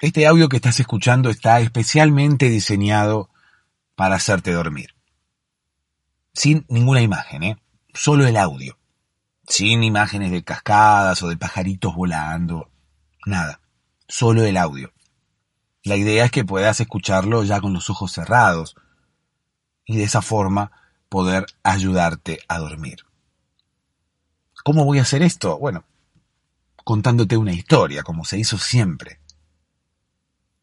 Este audio que estás escuchando está especialmente diseñado para hacerte dormir. Sin ninguna imagen, ¿eh? Solo el audio. Sin imágenes de cascadas o de pajaritos volando. Nada. Solo el audio. La idea es que puedas escucharlo ya con los ojos cerrados y de esa forma poder ayudarte a dormir. ¿Cómo voy a hacer esto? Bueno, contándote una historia, como se hizo siempre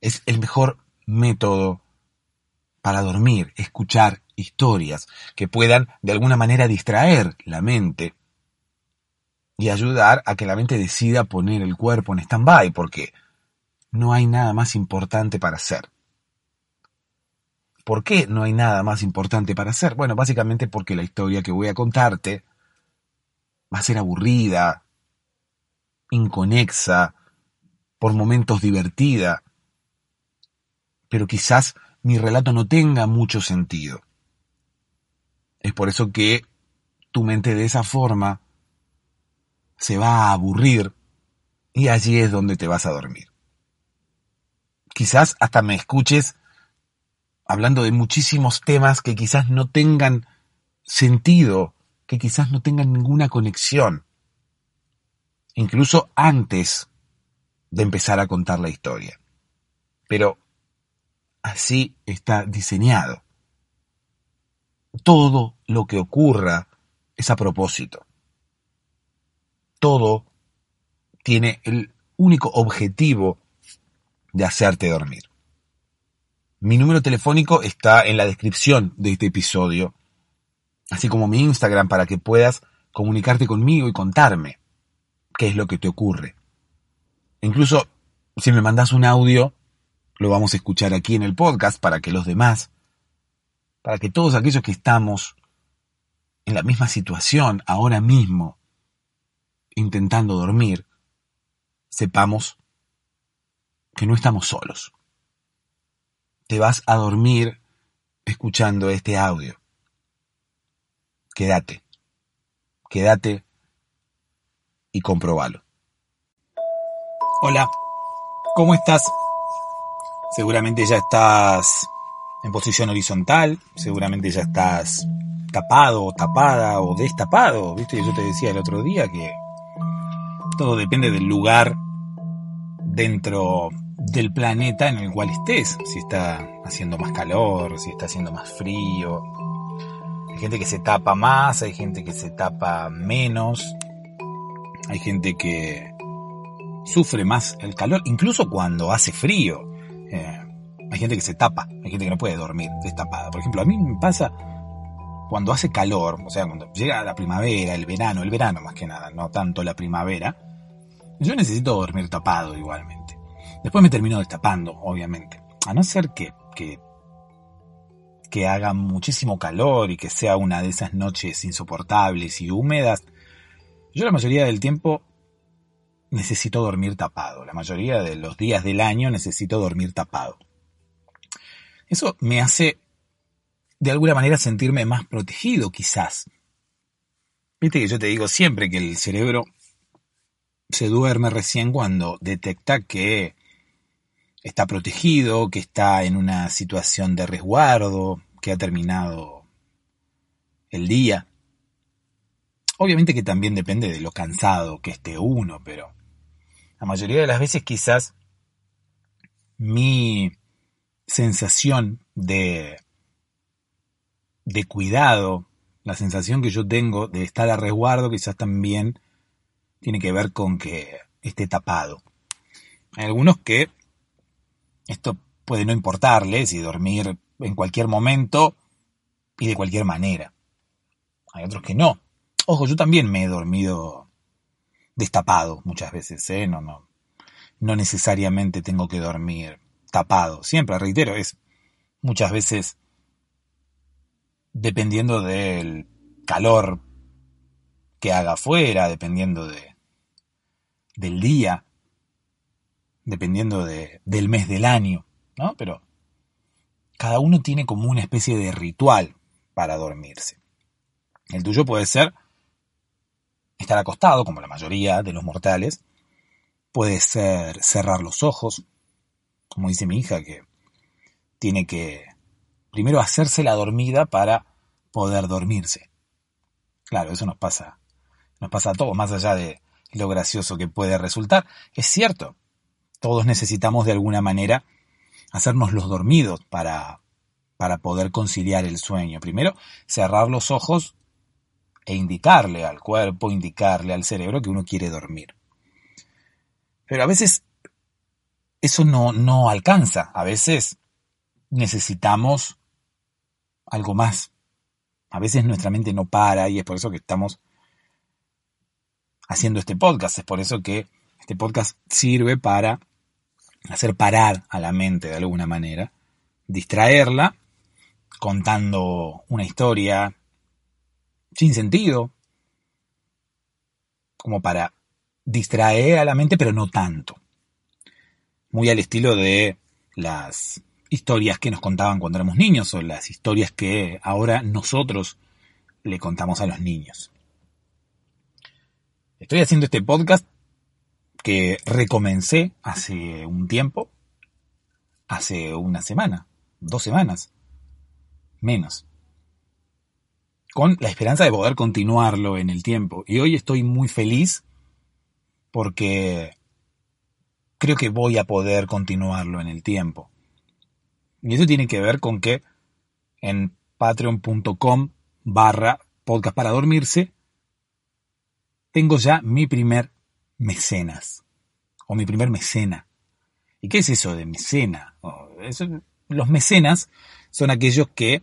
es el mejor método para dormir, escuchar historias que puedan de alguna manera distraer la mente y ayudar a que la mente decida poner el cuerpo en stand-by, porque no hay nada más importante para hacer. ¿Por qué no hay nada más importante para hacer? Bueno, básicamente porque la historia que voy a contarte va a ser aburrida, inconexa, por momentos divertida, pero quizás mi relato no tenga mucho sentido. Es por eso que tu mente de esa forma se va a aburrir y allí es donde te vas a dormir. Quizás hasta me escuches hablando de muchísimos temas que quizás no tengan sentido, que quizás no tengan ninguna conexión, incluso antes de empezar a contar la historia. Pero Así está diseñado. Todo lo que ocurra es a propósito. Todo tiene el único objetivo de hacerte dormir. Mi número telefónico está en la descripción de este episodio, así como mi Instagram para que puedas comunicarte conmigo y contarme qué es lo que te ocurre. Incluso si me mandas un audio, lo vamos a escuchar aquí en el podcast para que los demás, para que todos aquellos que estamos en la misma situación ahora mismo, intentando dormir, sepamos que no estamos solos. Te vas a dormir escuchando este audio. Quédate, quédate y comprobalo. Hola, ¿cómo estás? Seguramente ya estás en posición horizontal, seguramente ya estás tapado o tapada o destapado, ¿viste? Yo te decía el otro día que todo depende del lugar dentro del planeta en el cual estés, si está haciendo más calor, si está haciendo más frío. Hay gente que se tapa más, hay gente que se tapa menos, hay gente que sufre más el calor, incluso cuando hace frío. Hay gente que se tapa, hay gente que no puede dormir destapada. Por ejemplo, a mí me pasa cuando hace calor, o sea, cuando llega la primavera, el verano, el verano más que nada, no tanto la primavera, yo necesito dormir tapado igualmente. Después me termino destapando, obviamente. A no ser que, que, que haga muchísimo calor y que sea una de esas noches insoportables y húmedas, yo la mayoría del tiempo necesito dormir tapado. La mayoría de los días del año necesito dormir tapado. Eso me hace, de alguna manera, sentirme más protegido, quizás. Viste que yo te digo siempre que el cerebro se duerme recién cuando detecta que está protegido, que está en una situación de resguardo, que ha terminado el día. Obviamente que también depende de lo cansado que esté uno, pero la mayoría de las veces quizás mi sensación de, de cuidado, la sensación que yo tengo de estar a resguardo quizás también tiene que ver con que esté tapado. Hay algunos que esto puede no importarles y dormir en cualquier momento y de cualquier manera. Hay otros que no. Ojo, yo también me he dormido destapado muchas veces, ¿eh? No, no, no necesariamente tengo que dormir Siempre, reitero, es muchas veces dependiendo del calor que haga afuera, dependiendo de, del día, dependiendo de, del mes del año, ¿no? Pero cada uno tiene como una especie de ritual para dormirse. El tuyo puede ser estar acostado, como la mayoría de los mortales, puede ser cerrar los ojos, como dice mi hija, que tiene que primero hacerse la dormida para poder dormirse. Claro, eso nos pasa, nos pasa a todos, más allá de lo gracioso que puede resultar. Es cierto, todos necesitamos de alguna manera hacernos los dormidos para, para poder conciliar el sueño. Primero, cerrar los ojos e indicarle al cuerpo, indicarle al cerebro que uno quiere dormir. Pero a veces eso no, no alcanza. A veces necesitamos algo más. A veces nuestra mente no para y es por eso que estamos haciendo este podcast. Es por eso que este podcast sirve para hacer parar a la mente de alguna manera, distraerla contando una historia sin sentido, como para distraer a la mente, pero no tanto. Muy al estilo de las historias que nos contaban cuando éramos niños o las historias que ahora nosotros le contamos a los niños. Estoy haciendo este podcast que recomencé hace un tiempo, hace una semana, dos semanas, menos, con la esperanza de poder continuarlo en el tiempo. Y hoy estoy muy feliz porque creo que voy a poder continuarlo en el tiempo. Y eso tiene que ver con que en patreon.com barra podcast para dormirse tengo ya mi primer mecenas o mi primer mecena. ¿Y qué es eso de mecena? los mecenas son aquellos que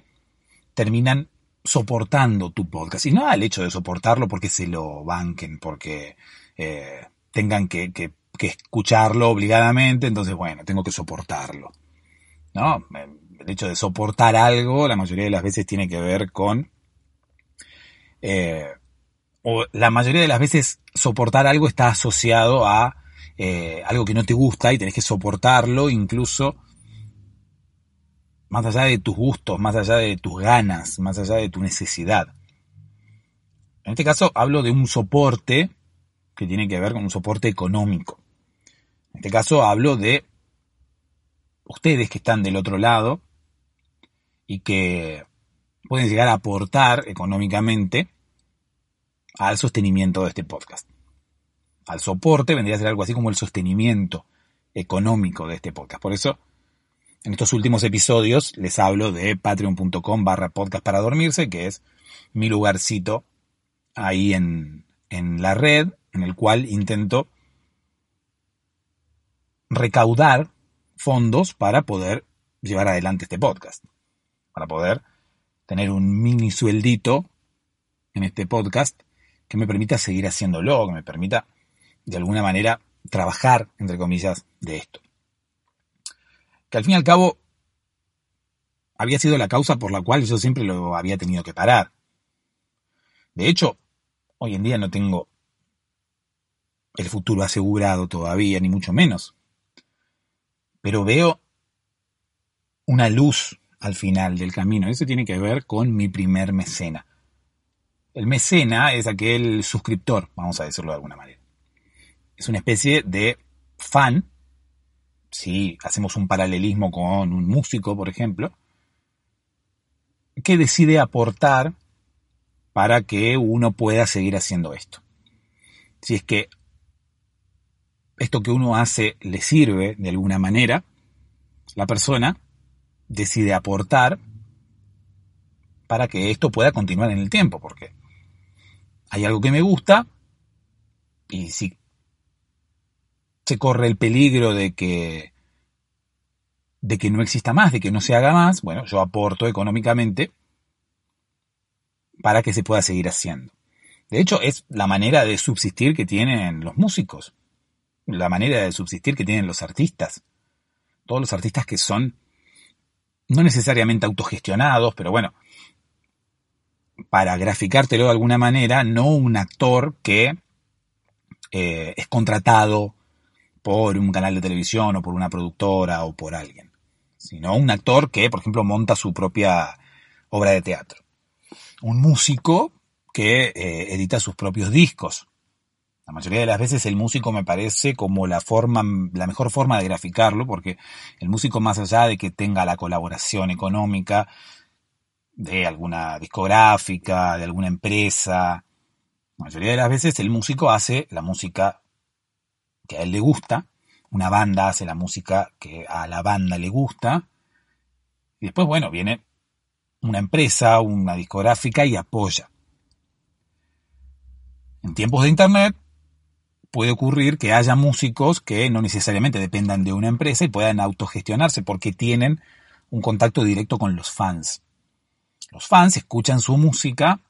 terminan soportando tu podcast. Y no al hecho de soportarlo porque se lo banquen, porque eh, tengan que, escucharlo obligadamente, entonces bueno, tengo que soportarlo. ¿No? El hecho de soportar algo, la mayoría de las veces tiene que ver con eh, o la mayoría de las veces soportar algo está asociado a eh, algo que no te gusta y tenés que soportarlo incluso más allá de tus gustos, más allá de tus ganas, más allá de tu necesidad. En este caso hablo de un soporte que tiene que ver con un soporte económico. En este caso hablo de ustedes que están del otro lado y que pueden llegar a aportar económicamente al sostenimiento de este podcast. Al soporte vendría a ser algo así como el sostenimiento económico de este podcast. Por eso, en estos últimos episodios les hablo de patreon.com barra podcast para dormirse, que es mi lugarcito ahí en, en la red, en el cual intento recaudar fondos para poder llevar adelante este podcast. Para poder tener un mini sueldito en este podcast que me permita seguir haciéndolo, que me permita de alguna manera trabajar, entre comillas, de esto. Que al fin y al cabo había sido la causa por la cual yo siempre lo había tenido que parar. De hecho, hoy en día no tengo el futuro asegurado todavía, ni mucho menos. Pero veo una luz al final del camino. Eso tiene que ver con mi primer mecena. El mecena es aquel suscriptor, vamos a decirlo de alguna manera. Es una especie de fan, si hacemos un paralelismo con un músico, por ejemplo, que decide aportar para que uno pueda seguir haciendo esto. Si es que esto que uno hace le sirve de alguna manera, la persona decide aportar para que esto pueda continuar en el tiempo, porque hay algo que me gusta y si se corre el peligro de que de que no exista más, de que no se haga más, bueno, yo aporto económicamente para que se pueda seguir haciendo. De hecho, es la manera de subsistir que tienen los músicos, la manera de subsistir que tienen los artistas. Todos los artistas que son no necesariamente autogestionados, pero bueno, para graficártelo de alguna manera, no un actor que eh, es contratado por un canal de televisión o por una productora o por alguien, sino un actor que, por ejemplo, monta su propia obra de teatro. Un músico que eh, edita sus propios discos. La mayoría de las veces el músico me parece como la forma, la mejor forma de graficarlo, porque el músico más allá de que tenga la colaboración económica de alguna discográfica, de alguna empresa, la mayoría de las veces el músico hace la música que a él le gusta, una banda hace la música que a la banda le gusta, y después, bueno, viene una empresa, una discográfica y apoya. En tiempos de Internet puede ocurrir que haya músicos que no necesariamente dependan de una empresa y puedan autogestionarse porque tienen un contacto directo con los fans. Los fans escuchan su música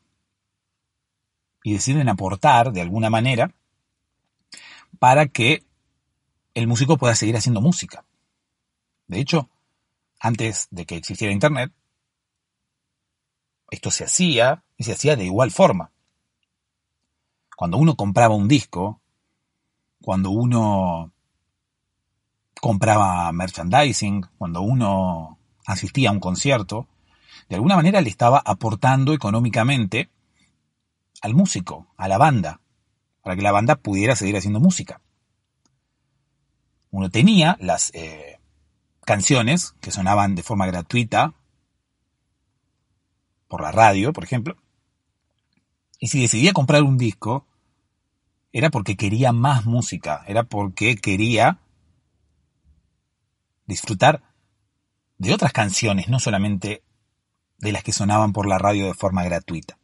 y deciden aportar de alguna manera para que el músico pueda seguir haciendo música. De hecho, antes de que existiera Internet, esto se hacía y se hacía de igual forma. Cuando uno compraba un disco, cuando uno compraba merchandising, cuando uno asistía a un concierto, de alguna manera le estaba aportando económicamente al músico, a la banda, para que la banda pudiera seguir haciendo música. Uno tenía las eh, canciones que sonaban de forma gratuita por la radio, por ejemplo, y si decidía comprar un disco, era porque quería más música, era porque quería disfrutar de otras canciones, no solamente de las que sonaban por la radio de forma gratuita.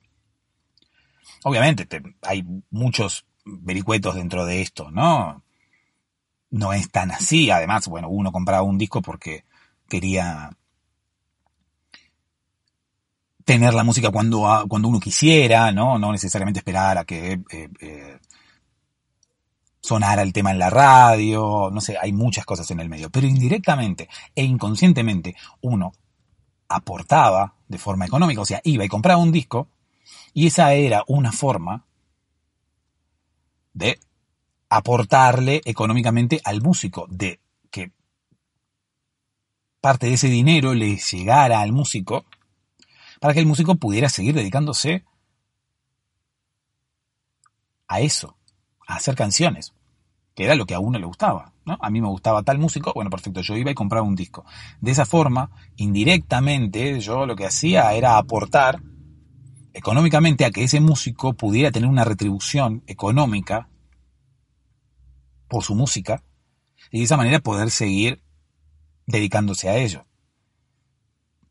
Obviamente hay muchos vericuetos dentro de esto, ¿no? No es tan así, además, bueno, uno compraba un disco porque quería tener la música cuando, cuando uno quisiera, ¿no? No necesariamente esperar a que eh, eh, sonara el tema en la radio, no sé, hay muchas cosas en el medio, pero indirectamente e inconscientemente uno aportaba de forma económica, o sea, iba y compraba un disco y esa era una forma de aportarle económicamente al músico, de que parte de ese dinero le llegara al músico para que el músico pudiera seguir dedicándose a eso, a hacer canciones, era lo que a uno le gustaba. ¿no? A mí me gustaba tal músico, bueno, perfecto, yo iba y compraba un disco. De esa forma, indirectamente, yo lo que hacía era aportar económicamente a que ese músico pudiera tener una retribución económica por su música y de esa manera poder seguir dedicándose a ello.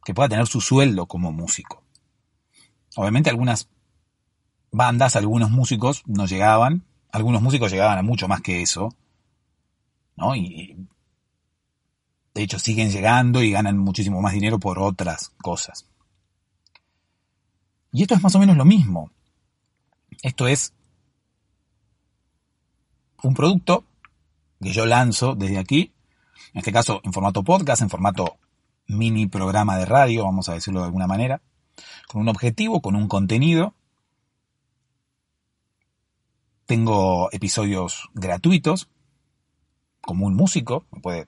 Que pueda tener su sueldo como músico. Obviamente algunas bandas, algunos músicos no llegaban, algunos músicos llegaban a mucho más que eso, ¿no? Y de hecho siguen llegando y ganan muchísimo más dinero por otras cosas. Y esto es más o menos lo mismo. Esto es un producto que yo lanzo desde aquí, en este caso en formato podcast, en formato mini programa de radio, vamos a decirlo de alguna manera, con un objetivo, con un contenido. Tengo episodios gratuitos, como un músico, me puede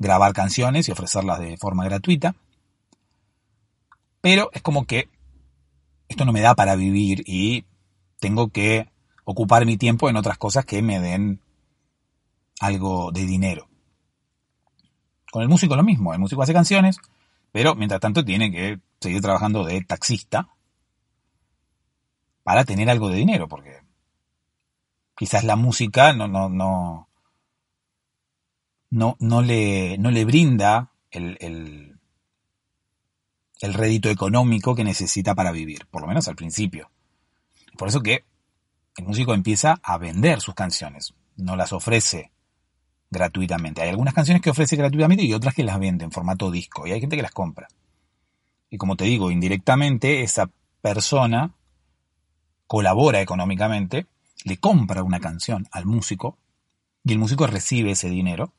grabar canciones y ofrecerlas de forma gratuita. Pero es como que esto no me da para vivir y tengo que ocupar mi tiempo en otras cosas que me den algo de dinero. Con el músico lo mismo, el músico hace canciones, pero mientras tanto tiene que seguir trabajando de taxista para tener algo de dinero, porque quizás la música no, no, no, no, no, le, no le brinda el, el, el rédito económico que necesita para vivir, por lo menos al principio. Por eso que el músico empieza a vender sus canciones, no las ofrece gratuitamente. Hay algunas canciones que ofrece gratuitamente y otras que las vende en formato disco, y hay gente que las compra. Y como te digo, indirectamente esa persona colabora económicamente, le compra una canción al músico y el músico recibe ese dinero.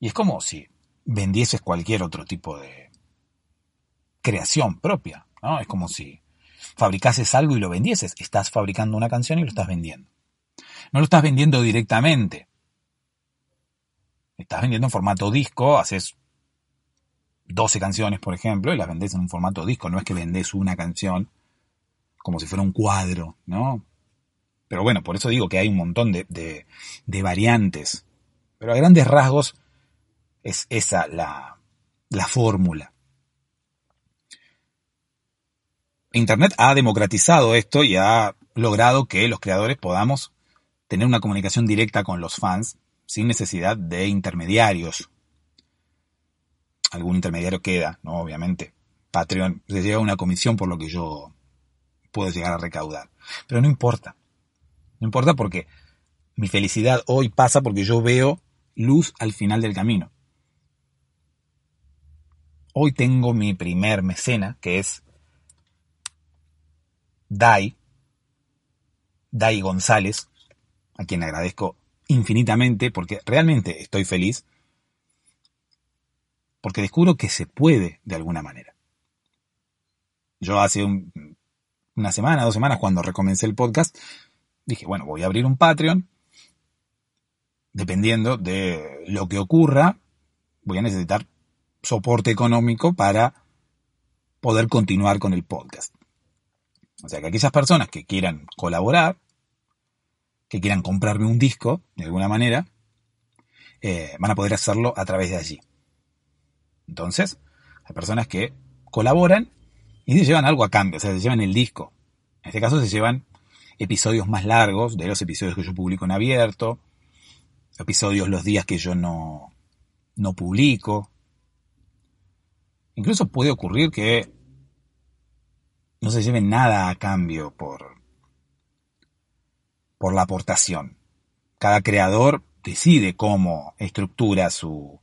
Y es como si vendieses cualquier otro tipo de, creación propia, ¿no? Es como si fabricases algo y lo vendieses. Estás fabricando una canción y lo estás vendiendo. No lo estás vendiendo directamente. Estás vendiendo en formato disco, haces 12 canciones, por ejemplo, y las vendes en un formato disco. No es que vendes una canción como si fuera un cuadro, ¿no? Pero bueno, por eso digo que hay un montón de, de, variantes. Pero a grandes rasgos es esa la, la fórmula. Internet ha democratizado esto y ha logrado que los creadores podamos tener una comunicación directa con los fans sin necesidad de intermediarios. Algún intermediario queda, ¿no? Obviamente. Patreon se lleva una comisión por lo que yo puedo llegar a recaudar. Pero no importa. No importa porque mi felicidad hoy pasa porque yo veo luz al final del camino. Hoy tengo mi primer mecena, que es Dai, Dai González, a quien agradezco infinitamente porque realmente estoy feliz, porque descubro que se puede de alguna manera. Yo hace una semana, dos semanas, cuando recomencé el podcast, dije, bueno, voy a abrir un Patreon, dependiendo de lo que ocurra, voy a necesitar soporte económico para poder continuar con el podcast. O sea que aquellas personas que quieran colaborar, que quieran comprarme un disco, de alguna manera, eh, van a poder hacerlo a través de allí. Entonces, hay personas que colaboran y se llevan algo a cambio, o sea, se llevan el disco. En este caso se llevan episodios más largos de los episodios que yo publico en abierto, episodios los días que yo no, no publico. Incluso puede ocurrir que no se lleven nada a cambio por, por la aportación. Cada creador decide cómo estructura su,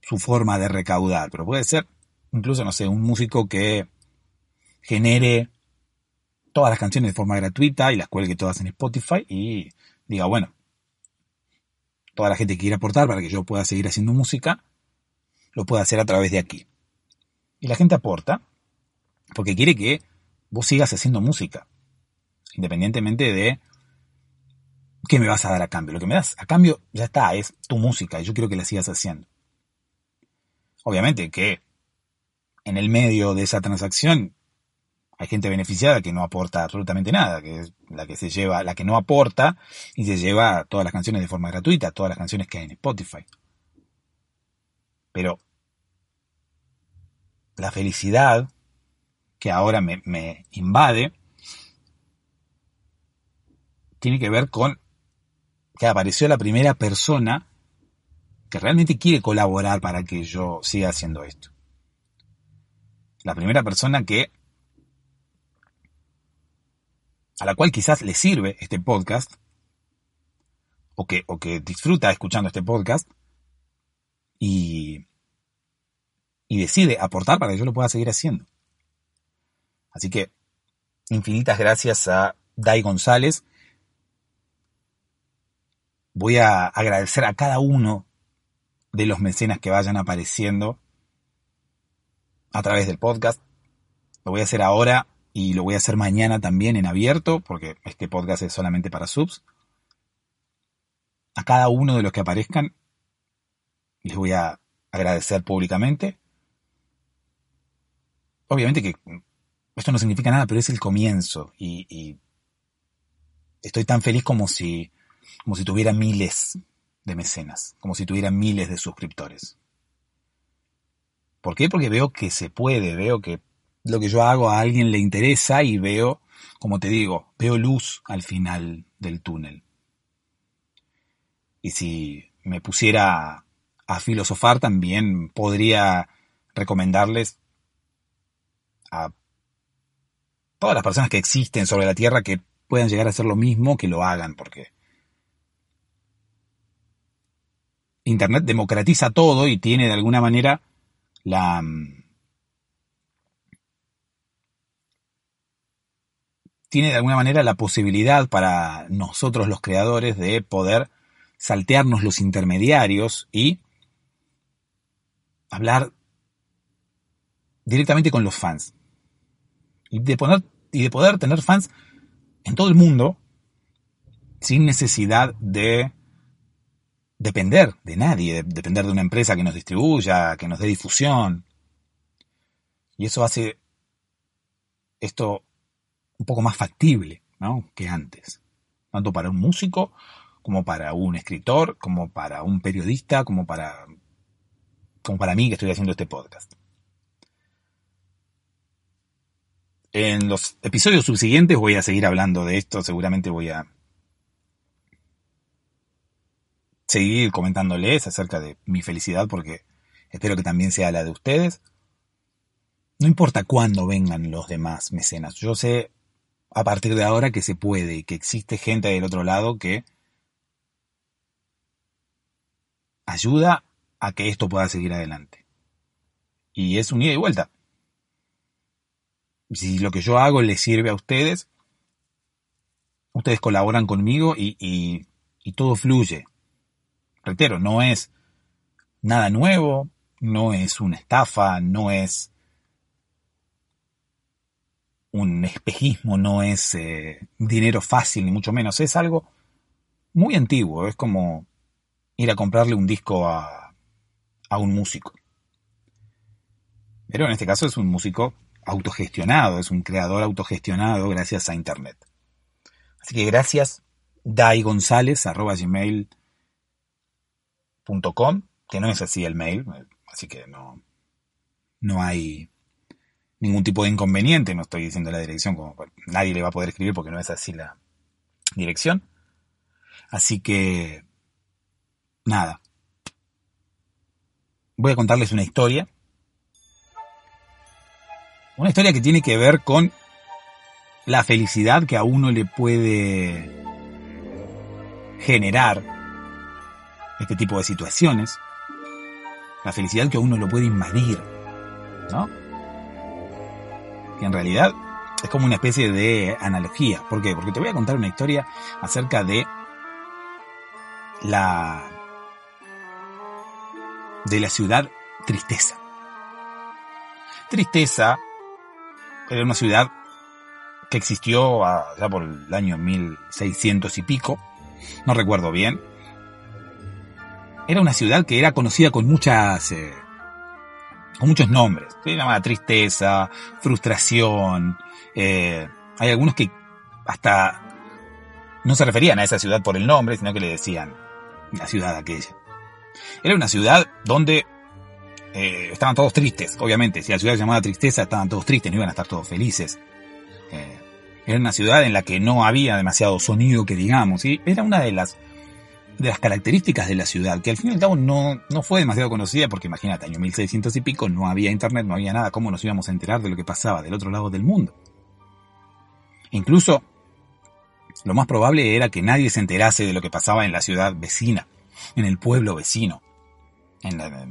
su forma de recaudar, pero puede ser incluso, no sé, un músico que genere todas las canciones de forma gratuita y las cuelgue todas en Spotify y diga, bueno, toda la gente que quiere aportar para que yo pueda seguir haciendo música, lo puede hacer a través de aquí. Y la gente aporta porque quiere que vos sigas haciendo música independientemente de qué me vas a dar a cambio. Lo que me das a cambio ya está, es tu música y yo quiero que la sigas haciendo. Obviamente que en el medio de esa transacción hay gente beneficiada que no aporta absolutamente nada, que es la que se lleva, la que no aporta y se lleva todas las canciones de forma gratuita, todas las canciones que hay en Spotify. Pero la felicidad que ahora me, me invade tiene que ver con que apareció la primera persona que realmente quiere colaborar para que yo siga haciendo esto. La primera persona que a la cual quizás le sirve este podcast o que, o que disfruta escuchando este podcast y, y decide aportar para que yo lo pueda seguir haciendo. Así que infinitas gracias a Dai González voy a agradecer a cada uno de los mecenas que vayan apareciendo a través del podcast. Lo voy a hacer ahora y lo voy a hacer mañana también en abierto, porque este podcast es solamente para subs. A cada uno de los que aparezcan les voy a agradecer públicamente. Obviamente que esto no significa nada, pero es el comienzo y, estoy tan feliz como si como si tuviera miles de mecenas, como si tuviera miles de suscriptores. ¿Por qué? Porque veo que se puede, veo que lo que yo hago a alguien le interesa y veo, como te digo, veo luz al final del túnel. Y si me pusiera a filosofar también podría recomendarles a todas las personas que existen sobre la Tierra que puedan llegar a hacer lo mismo, que lo hagan, porque Internet democratiza todo y tiene de alguna manera la... tiene de alguna manera la posibilidad para nosotros los creadores de poder saltearnos los intermediarios y hablar directamente con los fans. Y de, poner, y de poder tener fans en todo el mundo sin necesidad de depender de nadie, depender de una empresa que nos distribuya, que nos dé difusión. Y eso hace esto un poco más factible. ¿no? que antes. Tanto para un músico, como para un escritor, como para un periodista, como para, como para mí que estoy haciendo este podcast. En los episodios subsiguientes voy a seguir hablando de esto, seguramente voy a seguir comentándoles acerca de mi felicidad porque espero que también sea la de ustedes. No importa cuándo vengan los demás mecenas, yo sé a partir de ahora que se puede y que existe gente del otro lado que ayuda a que esto pueda seguir adelante. Y es un ida y vuelta si lo que yo hago les sirve a ustedes, ustedes colaboran conmigo y, y, todo fluye. Reitero, no es nada nuevo, no es una estafa, no es un espejismo, no es eh, dinero fácil, ni mucho menos. Es algo muy antiguo, es como ir a comprarle un disco a, a un músico. Pero en este caso es un músico autogestionado, es un creador autogestionado gracias a Internet. Así que gracias, daigonzalez.gmail.com, que no es así el mail, así que no, no hay ningún tipo de inconveniente, no estoy diciendo la dirección, como nadie le va a poder escribir porque no es así la dirección. Así que, nada. Voy a contarles una historia una historia que tiene que ver con la felicidad que a uno le puede generar este tipo de situaciones. La felicidad que a uno lo puede invadir. ¿No? Que en realidad es como una especie de analogía. ¿Por qué? Porque te voy a contar una historia acerca de la de la ciudad Tristeza. Tristeza era una ciudad que existió allá por el año 1600 y pico, no recuerdo bien. Era una ciudad que era conocida con muchas, eh, con muchos nombres. Se llamaba tristeza, frustración. Eh, hay algunos que hasta no se referían a esa ciudad por el nombre, sino que le decían la ciudad aquella. Era una ciudad donde eh, estaban todos tristes, obviamente. Si la ciudad se llamaba Tristeza, estaban todos tristes, no iban a estar todos felices. Eh, era una ciudad en la que no había demasiado sonido que digamos, y era una de las, de las características de la ciudad, que al fin y al cabo no, no fue demasiado conocida, porque imagínate, año 1600 y pico, no había internet, no había nada, ¿cómo nos íbamos a enterar de lo que pasaba del otro lado del mundo? Incluso, lo más probable era que nadie se enterase de lo que pasaba en la ciudad vecina, en el pueblo vecino, en la,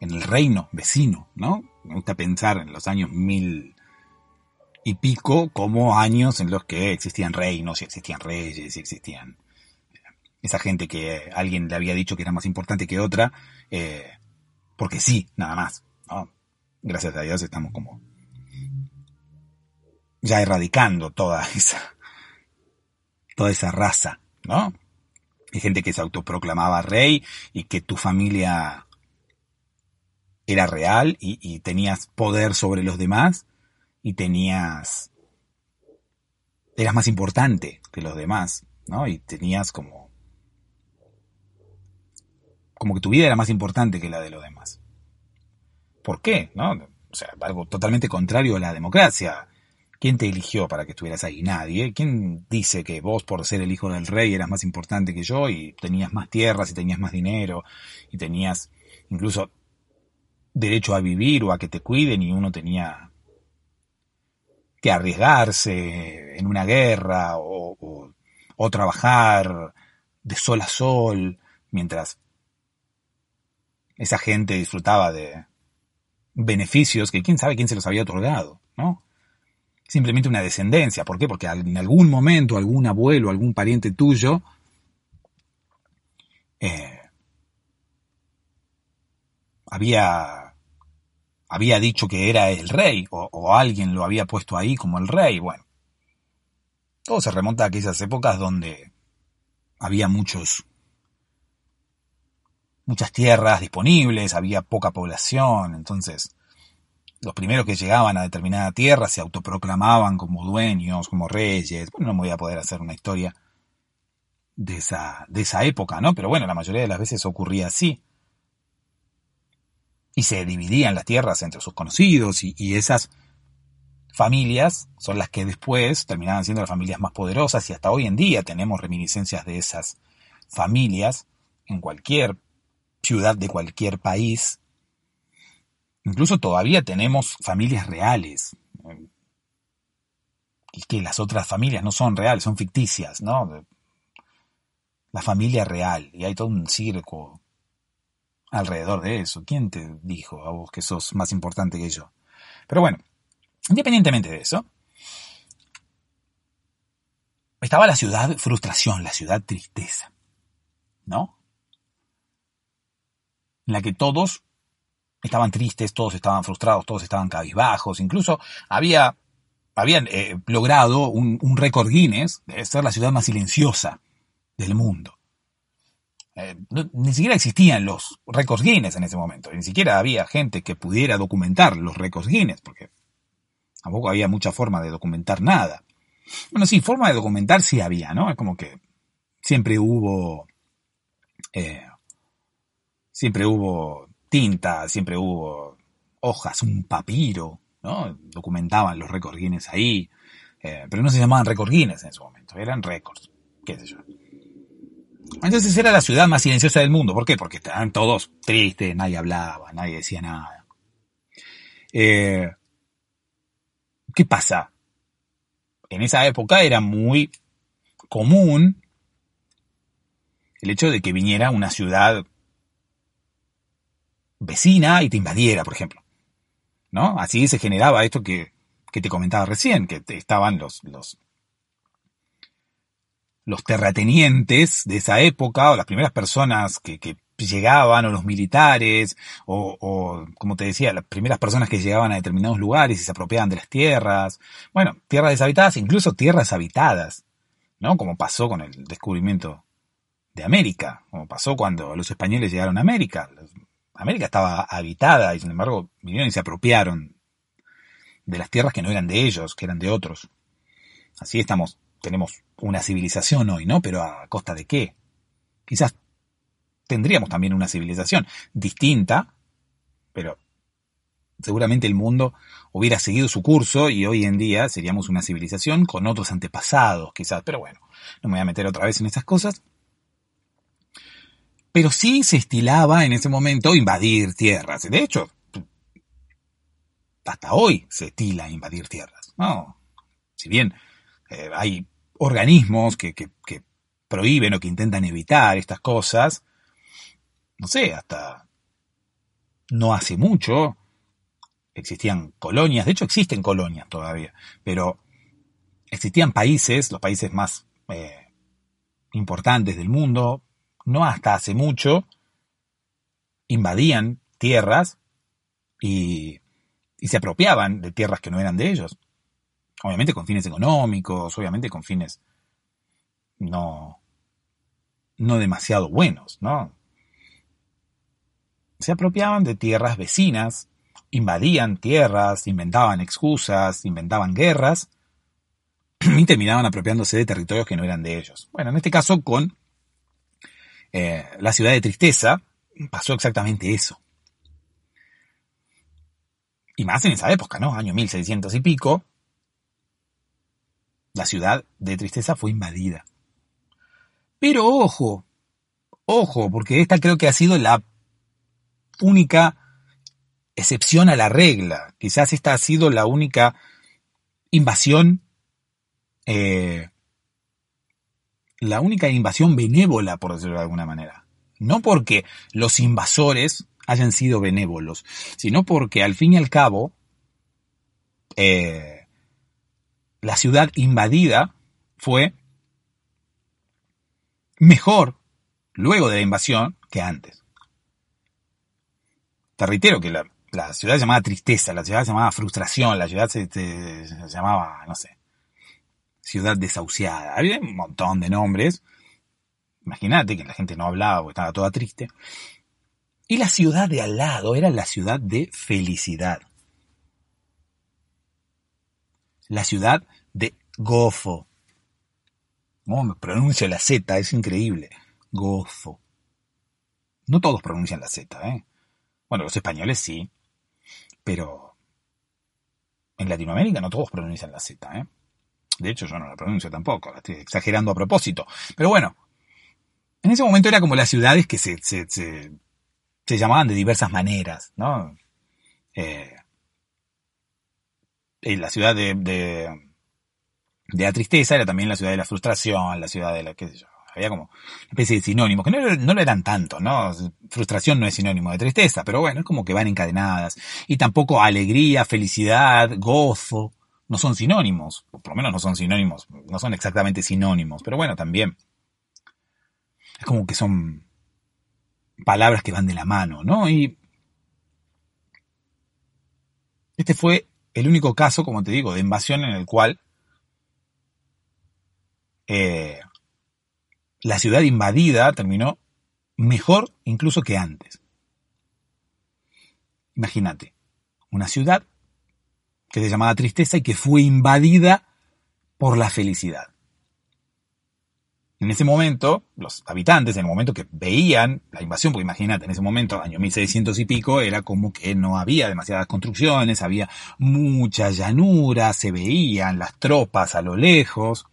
en el reino vecino, ¿no? Me gusta pensar en los años mil y pico como años en los que existían reinos y existían reyes y existían esa gente que alguien le había dicho que era más importante que otra, eh, porque sí, nada más. Gracias a Dios estamos como ya erradicando toda esa toda esa raza, ¿no? Hay gente que se autoproclamaba rey y que tu familia era real y, tenías poder sobre los demás y tenías... eras más importante que los demás, ¿no? Y tenías como... como que tu vida era más importante que la de los demás. ¿Por qué? ¿No? O sea, algo totalmente contrario a la democracia. ¿Quién te eligió para que estuvieras ahí? Nadie. ¿Quién dice que vos, por ser el hijo del rey, eras más importante que yo y tenías más tierras y tenías más dinero y tenías incluso derecho a vivir o a que te cuiden y uno tenía que arriesgarse en una guerra o, trabajar de sol a sol mientras esa gente disfrutaba de beneficios que quién sabe quién se los había otorgado, ¿no? Simplemente una descendencia. ¿Por qué? Porque en algún momento algún abuelo, algún pariente tuyo eh, había había dicho que era el rey, o, alguien lo había puesto ahí como el rey, bueno. Todo se remonta a aquellas épocas donde había muchos, muchas tierras disponibles, había poca población, entonces los primeros que llegaban a determinada tierra se autoproclamaban como dueños, como reyes. Bueno, no me voy a poder hacer una historia de esa, de esa época, ¿no? Pero bueno, la mayoría de las veces ocurría así. Y se dividían las tierras entre sus conocidos y, y esas familias son las que después terminaban siendo las familias más poderosas y hasta hoy en día tenemos reminiscencias de esas familias en cualquier ciudad de cualquier país Incluso todavía tenemos familias reales. Y que las otras familias no son reales, son ficticias, ¿no? La familia real. Y hay todo un circo alrededor de eso. ¿Quién te dijo a vos que sos más importante que yo? Pero bueno, independientemente de eso, estaba la ciudad frustración, la ciudad tristeza, ¿no? En la que todos estaban tristes, todos estaban frustrados, todos estaban cabizbajos, incluso había, habían eh, logrado un, récord Guinness de ser la ciudad más silenciosa del mundo. Eh, ni siquiera existían los récords Guinness en ese momento, ni siquiera había gente que pudiera documentar los récords Guinness, porque tampoco había mucha forma de documentar nada. Bueno, sí, forma de documentar sí había, ¿no? Es como que siempre hubo, eh, siempre hubo tinta, siempre hubo hojas, un papiro, ¿no? Documentaban los récords Guinness ahí, eh, pero no se llamaban récords Guinness en ese momento, eran récords, qué sé yo. Entonces era la ciudad más silenciosa del mundo. ¿Por qué? Porque estaban todos tristes, nadie hablaba, nadie decía nada. Eh, ¿Qué pasa? En esa época era muy común el hecho de que viniera una ciudad vecina y te invadiera, por ejemplo. ¿No? Así se generaba esto que, que te comentaba recién, que estaban los, los, los terratenientes de esa época, o las primeras personas que, que llegaban, o los militares, o, o, como te decía, las primeras personas que llegaban a determinados lugares y se apropiaban de las tierras. Bueno, tierras deshabitadas, incluso tierras habitadas, ¿no? Como pasó con el descubrimiento de América, como pasó cuando los españoles llegaron a América. América estaba habitada y sin embargo vinieron y se apropiaron de las tierras que no eran de ellos, que eran de otros. Así estamos, tenemos una civilización hoy, ¿no? Pero a costa de qué? Quizás tendríamos también una civilización distinta, pero seguramente el mundo hubiera seguido su curso y hoy en día seríamos una civilización con otros antepasados, quizás. Pero bueno, no me voy a meter otra vez en esas cosas pero sí se estilaba en ese momento invadir tierras. De hecho, hasta hoy se estila invadir tierras. ¿no? Si bien eh, hay organismos que, que, prohíben o que intentan evitar estas cosas, no sé, hasta no hace mucho existían colonias, de hecho existen colonias todavía, pero existían países, los países más eh, importantes del mundo, no hasta hace mucho, invadían tierras y, se apropiaban de tierras que no eran de ellos. Obviamente con fines económicos, obviamente con fines no, no demasiado buenos, ¿no? Se apropiaban de tierras vecinas, invadían tierras, inventaban excusas, inventaban guerras y terminaban apropiándose de territorios que no eran de ellos. Bueno, en este caso con eh, la ciudad de Tristeza, pasó exactamente eso. Y más en esa época, ¿no? Año 1600 y pico, la ciudad de Tristeza fue invadida. Pero ojo, ojo, porque esta creo que ha sido la única excepción a la regla. Quizás esta ha sido la única invasión eh, la única invasión benévola, por decirlo de alguna manera. No porque los invasores hayan sido benévolos, sino porque al fin y al cabo eh, la ciudad invadida fue mejor luego de la invasión que antes. Te reitero que la, ciudad se llamaba tristeza, la ciudad se llamaba frustración, la ciudad se llamaba, no sé, ciudad desahuciada. Había un montón de nombres. Imagínate que la gente no hablaba porque estaba toda triste. Y la ciudad de al lado era la ciudad de felicidad. la ciudad de Gozo. ¿Cómo me pronuncio la Z? Es increíble. Gozo. No todos pronuncian la Z, ¿eh? Bueno, los españoles sí, pero en Latinoamérica no todos pronuncian la Z, ¿eh? De hecho, yo no la pronuncio tampoco, la estoy exagerando a propósito. Pero bueno, en ese momento era como las ciudades que se, se, se, llamaban de diversas maneras, ¿no? Eh, la ciudad de, de, de, la tristeza era también la ciudad de la frustración, la ciudad de la, qué sé yo, había como una especie de sinónimos, que no, no lo eran tanto, ¿no? Frustración no es sinónimo de tristeza, pero bueno, es como que van encadenadas. Y tampoco alegría, felicidad, gozo, no son sinónimos, por lo menos no son sinónimos, no son exactamente sinónimos, pero bueno, también. Es como que son palabras que van de la mano, ¿no? Y este fue el único caso, como te digo, de invasión en el cual eh, la ciudad invadida terminó mejor incluso que antes. Imagínate, una ciudad que se llamaba tristeza y que fue invadida por la felicidad. En ese momento, los habitantes, en el momento que veían la invasión, porque imagínate, en ese momento, año 1600 y pico, era como que no había demasiadas construcciones, había mucha llanura, se veían las tropas a lo lejos.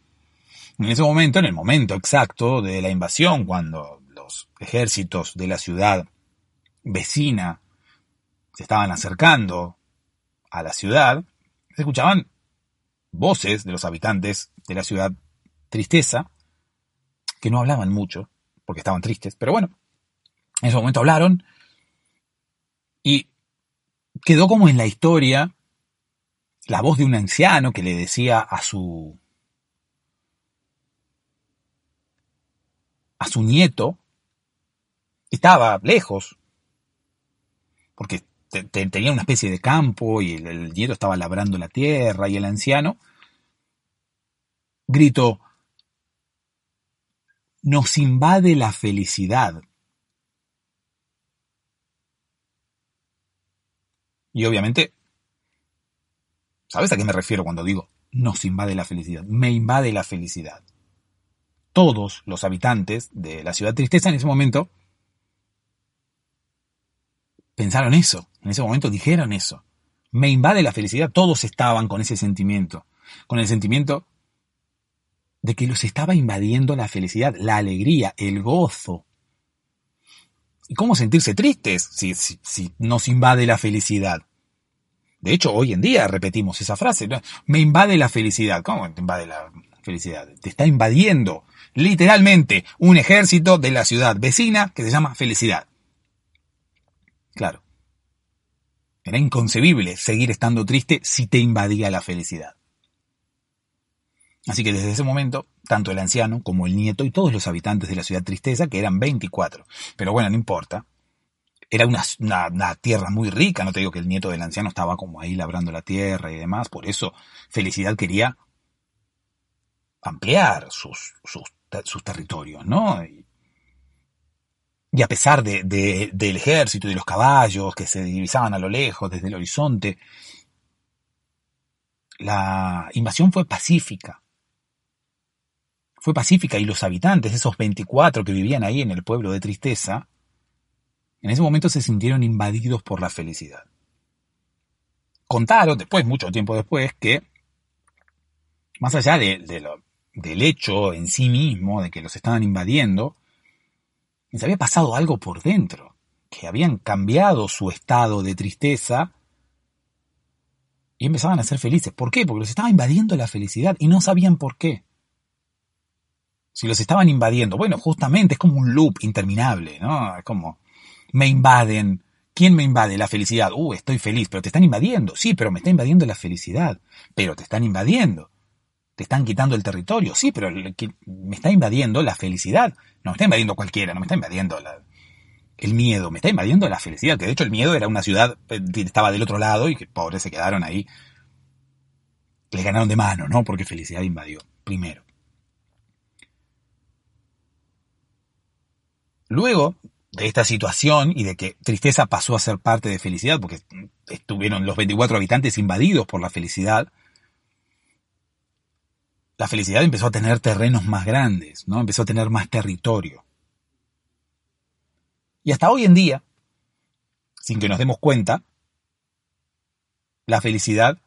En ese momento, en el momento exacto de la invasión, cuando los ejércitos de la ciudad vecina se estaban acercando a la ciudad, se escuchaban voces de los habitantes de la ciudad tristeza, que no hablaban mucho, porque estaban tristes, pero bueno, en ese momento hablaron y quedó como en la historia la voz de un anciano que le decía a su a su nieto, estaba lejos, porque tenía una especie de campo y el nieto estaba labrando la tierra y el anciano gritó, nos invade la felicidad. Y obviamente, ¿sabes a qué me refiero cuando digo nos invade la felicidad? Me invade la felicidad. Todos los habitantes de la ciudad tristeza en ese momento pensaron eso, en ese momento dijeron eso. Me invade la felicidad, todos estaban con ese sentimiento, con el sentimiento de que los estaba invadiendo la felicidad, la alegría, el gozo. ¿Y cómo sentirse tristes si, si, nos invade la felicidad? De hecho, hoy en día repetimos esa frase, me invade la felicidad. ¿Cómo te invade la felicidad? Te está invadiendo literalmente un ejército de la ciudad vecina que se llama felicidad. Claro. Era inconcebible seguir estando triste si te invadía la felicidad. Así que desde ese momento, tanto el anciano como el nieto y todos los habitantes de la ciudad Tristeza, que eran 24, pero bueno, no importa, era una, tierra muy rica, no te digo que el nieto del anciano estaba como ahí labrando la tierra y demás, por eso Felicidad quería ampliar sus, sus, territorios, ¿no? A pesar de, del ejército y de los caballos que se divisaban a lo lejos desde el horizonte, la invasión fue pacífica fue pacífica y los habitantes, esos 24 que vivían ahí en el pueblo de tristeza, en ese momento se sintieron invadidos por la felicidad. Contaron después, mucho tiempo después, que más allá del hecho en sí mismo, de que los estaban invadiendo, les había pasado algo por dentro, que habían cambiado su estado de tristeza y empezaban a ser felices. ¿Por qué? Porque los estaba invadiendo la felicidad y no sabían por qué si los estaban invadiendo, bueno, justamente es como un loop interminable, ¿no? Es como, me invaden. ¿Quién me invade? La felicidad. Uh, estoy feliz, pero te están invadiendo. Sí, pero me está invadiendo la felicidad. Pero te están invadiendo. Te están quitando el territorio. Sí, pero me está invadiendo la felicidad. No me está invadiendo cualquiera, no me está invadiendo el miedo, me está invadiendo la felicidad. Que de hecho el miedo era una ciudad eh, que estaba del otro lado y que pobres se quedaron ahí. Le ganaron de mano, ¿no? Porque felicidad invadió primero. Luego de esta situación y de que tristeza pasó a ser parte de felicidad, porque estuvieron los 24 habitantes invadidos por la felicidad, la felicidad empezó a tener terrenos más grandes, ¿no? Empezó a tener más territorio. Y hasta hoy en día, sin que nos demos cuenta, la felicidad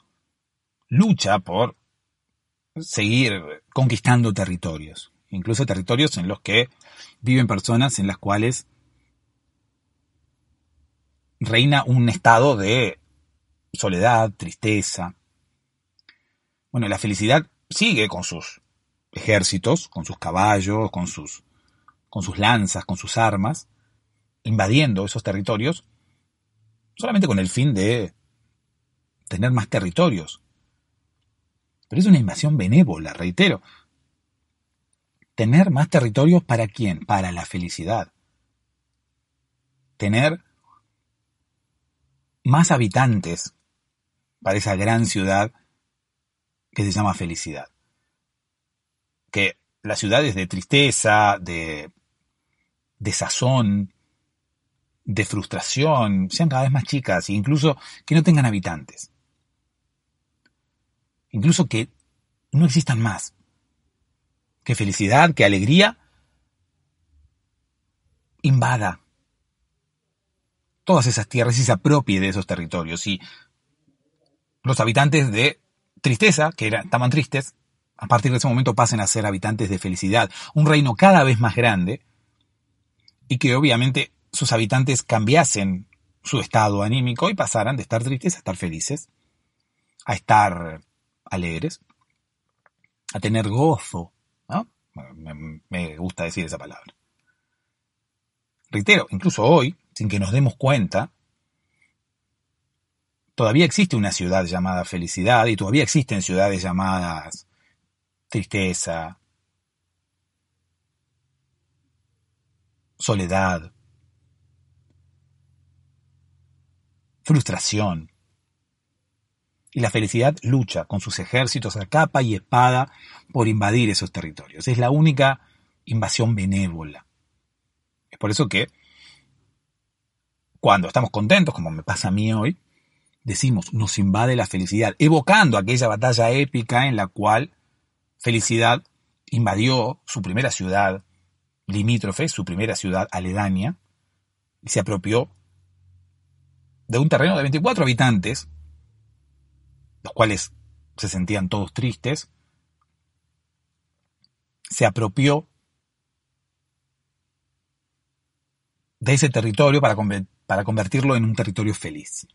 lucha por seguir conquistando territorios, incluso territorios en los que viven personas en las cuales reina un estado de soledad, tristeza. Bueno, la felicidad sigue con sus ejércitos, con sus caballos, con sus, con sus lanzas, con sus armas, invadiendo esos territorios, solamente con el fin de tener más territorios. Pero es una invasión benévola, reitero. Tener más territorios para quién? Para la felicidad. Tener más habitantes para esa gran ciudad que se llama felicidad. Que las ciudades de tristeza, de desazón, de frustración, sean cada vez más chicas e incluso que no tengan habitantes. Incluso que no existan más. Que felicidad, que alegría invada todas esas tierras y se apropie de esos territorios. Y los habitantes de tristeza, que eran, estaban tristes, a partir de ese momento pasen a ser habitantes de felicidad. Un reino cada vez más grande y que obviamente sus habitantes cambiasen su estado anímico y pasaran de estar tristes a estar felices, a estar alegres, a tener gozo. Me, me gusta decir esa palabra. Reitero, incluso hoy, sin que nos demos cuenta, todavía existe una ciudad llamada felicidad y todavía existen ciudades llamadas tristeza, soledad, frustración. Y la felicidad lucha con sus ejércitos a capa y espada por invadir esos territorios. Es la única invasión benévola. Es por eso que cuando estamos contentos, como me pasa a mí hoy, decimos, nos invade la felicidad, evocando aquella batalla épica en la cual felicidad invadió su primera ciudad limítrofe, su primera ciudad aledaña, y se apropió de un terreno de 24 habitantes, los cuales se sentían todos tristes, se apropió de ese territorio para, para convertirlo en un territorio feliz.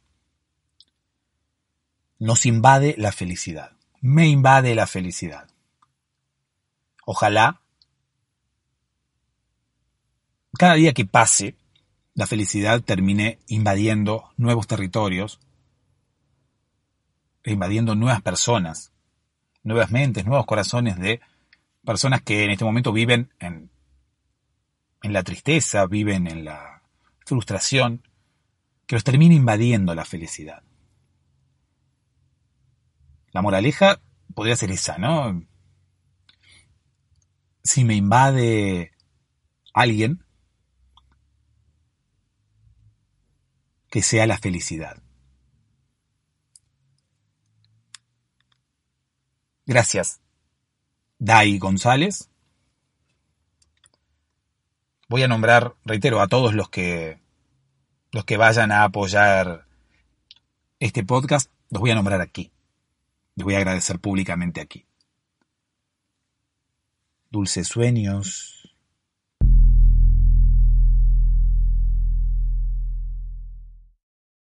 Nos invade la felicidad. Me invade la felicidad. Ojalá cada día que pase, la felicidad termine invadiendo nuevos territorios, invadiendo nuevas personas, nuevas mentes, nuevos corazones de personas que en este momento viven en, en la tristeza, viven en la frustración, que los termine invadiendo la felicidad. La moraleja podría ser esa, ¿no? Si me invade alguien, que sea la felicidad. Gracias. Dai González voy a nombrar, reitero, a todos los que, los que vayan a apoyar este podcast, los voy a nombrar aquí. Les voy a agradecer públicamente aquí. Dulces sueños,